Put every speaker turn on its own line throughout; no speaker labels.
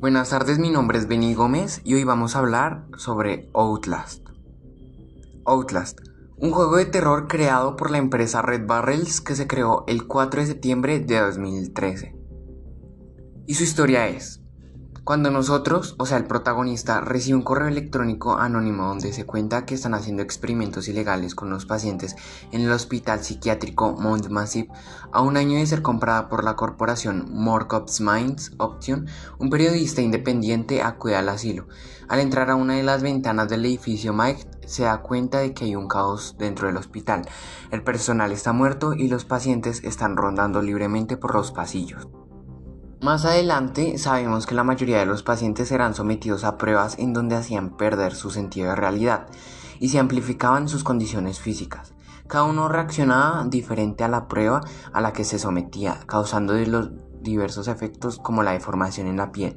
Buenas tardes, mi nombre es Benny Gómez y hoy vamos a hablar sobre Outlast. Outlast, un juego de terror creado por la empresa Red Barrels que se creó el 4 de septiembre de 2013. Y su historia es, cuando nosotros, o sea el protagonista, recibe un correo electrónico anónimo donde se cuenta que están haciendo experimentos ilegales con los pacientes en el hospital psiquiátrico Mount Massive, a un año de ser comprada por la corporación Morcops Minds Option, un periodista independiente acude al asilo. Al entrar a una de las ventanas del edificio, Mike se da cuenta de que hay un caos dentro del hospital. El personal está muerto y los pacientes están rondando libremente por los pasillos. Más adelante sabemos que la mayoría de los pacientes serán sometidos a pruebas en donde hacían perder su sentido de realidad y se amplificaban sus condiciones físicas. Cada uno reaccionaba diferente a la prueba a la que se sometía, causando los diversos efectos como la deformación en la piel.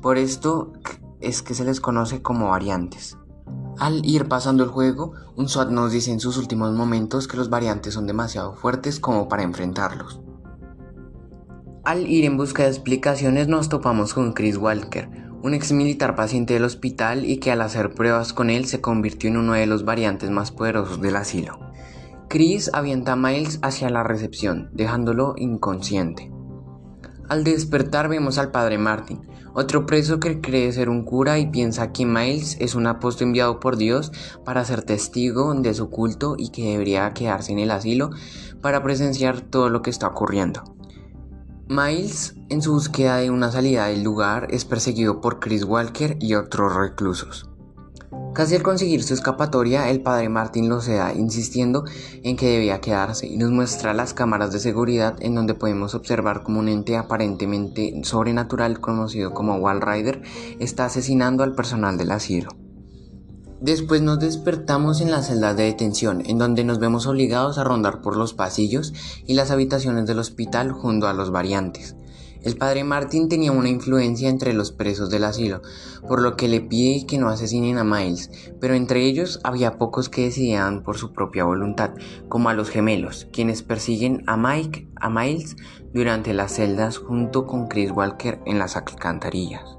Por esto es que se les conoce como variantes. Al ir pasando el juego, un SWAT nos dice en sus últimos momentos que los variantes son demasiado fuertes como para enfrentarlos. Al ir en busca de explicaciones nos topamos con Chris Walker, un ex militar paciente del hospital y que al hacer pruebas con él se convirtió en uno de los variantes más poderosos del asilo. Chris avienta a Miles hacia la recepción, dejándolo inconsciente. Al despertar vemos al padre Martin, otro preso que cree ser un cura y piensa que Miles es un apóstol enviado por Dios para ser testigo de su culto y que debería quedarse en el asilo para presenciar todo lo que está ocurriendo. Miles, en su búsqueda de una salida del lugar, es perseguido por Chris Walker y otros reclusos. Casi al conseguir su escapatoria, el padre Martin lo ceda, insistiendo en que debía quedarse, y nos muestra las cámaras de seguridad en donde podemos observar como un ente aparentemente sobrenatural conocido como Wall Rider está asesinando al personal del asilo. Después nos despertamos en la celda de detención, en donde nos vemos obligados a rondar por los pasillos y las habitaciones del hospital junto a los variantes. El padre Martin tenía una influencia entre los presos del asilo, por lo que le pide que no asesinen a Miles, pero entre ellos había pocos que decidían por su propia voluntad, como a los gemelos, quienes persiguen a Mike, a Miles, durante las celdas junto con Chris Walker en las alcantarillas.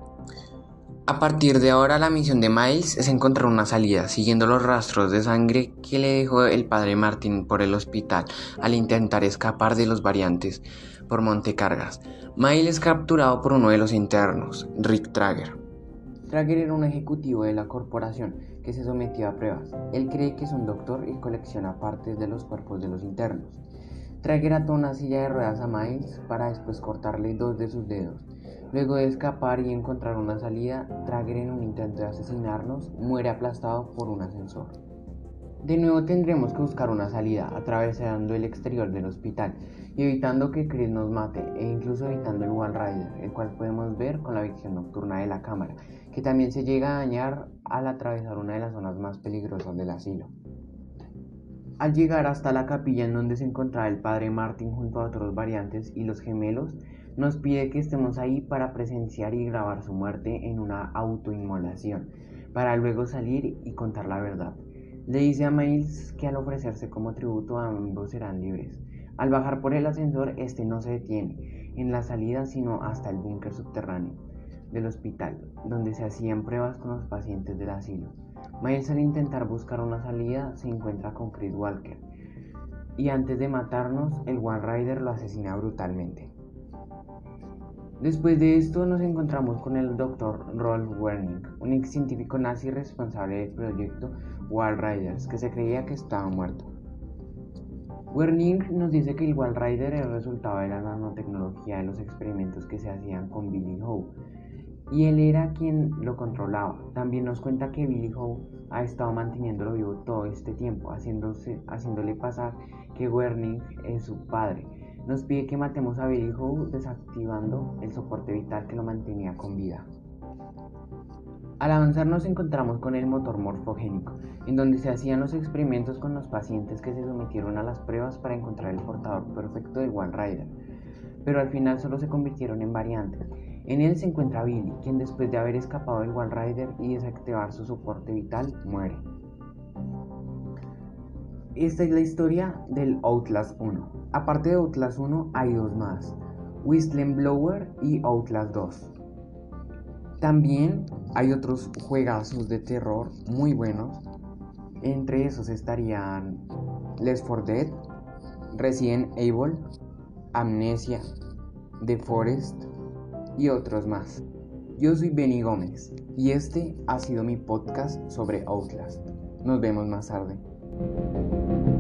A partir de ahora la misión de Miles es encontrar una salida, siguiendo los rastros de sangre que le dejó el padre Martin por el hospital al intentar escapar de los variantes por Montecargas. Miles es capturado por uno de los internos, Rick Trager. Trager era un ejecutivo de la corporación que se sometió a pruebas. Él cree que es un doctor y colecciona partes de los cuerpos de los internos. Trager ató una silla de ruedas a Miles para después cortarle dos de sus dedos. Luego de escapar y encontrar una salida, Trager en un intento de asesinarnos muere aplastado por un ascensor. De nuevo tendremos que buscar una salida, atravesando el exterior del hospital y evitando que Chris nos mate e incluso evitando el Wall Rider, el cual podemos ver con la visión nocturna de la cámara, que también se llega a dañar al atravesar una de las zonas más peligrosas del asilo. Al llegar hasta la capilla en donde se encontraba el padre Martin junto a otros variantes y los gemelos, nos pide que estemos ahí para presenciar y grabar su muerte en una autoinmolación, para luego salir y contar la verdad. Le dice a Miles que al ofrecerse como tributo ambos serán libres. Al bajar por el ascensor, este no se detiene en la salida, sino hasta el búnker subterráneo del hospital, donde se hacían pruebas con los pacientes del asilo. Miles al intentar buscar una salida se encuentra con Chris Walker, y antes de matarnos, el One Rider lo asesina brutalmente. Después de esto nos encontramos con el Dr. Rolf Werning, un ex científico nazi responsable del proyecto Wall Riders, que se creía que estaba muerto. Werning nos dice que el Wall Rider es el resultado de la nanotecnología de los experimentos que se hacían con Billy Howe, y él era quien lo controlaba. También nos cuenta que Billy Howe ha estado manteniéndolo vivo todo este tiempo, haciéndose, haciéndole pasar que Werning es su padre nos pide que matemos a Billy Howe desactivando el soporte vital que lo mantenía con vida. Al avanzar nos encontramos con el motor morfogénico, en donde se hacían los experimentos con los pacientes que se sometieron a las pruebas para encontrar el portador perfecto del One Rider, pero al final solo se convirtieron en variantes. En él se encuentra Billy, quien después de haber escapado del One Rider y desactivar su soporte vital, muere. Esta es la historia del Outlast 1. Aparte de Outlast 1 hay dos más, Blower y Outlast 2. También hay otros juegazos de terror muy buenos. Entre esos estarían Left 4 Dead, Resident Evil, Amnesia, The Forest y otros más. Yo soy Benny Gómez y este ha sido mi podcast sobre Outlast. Nos vemos más tarde. thank you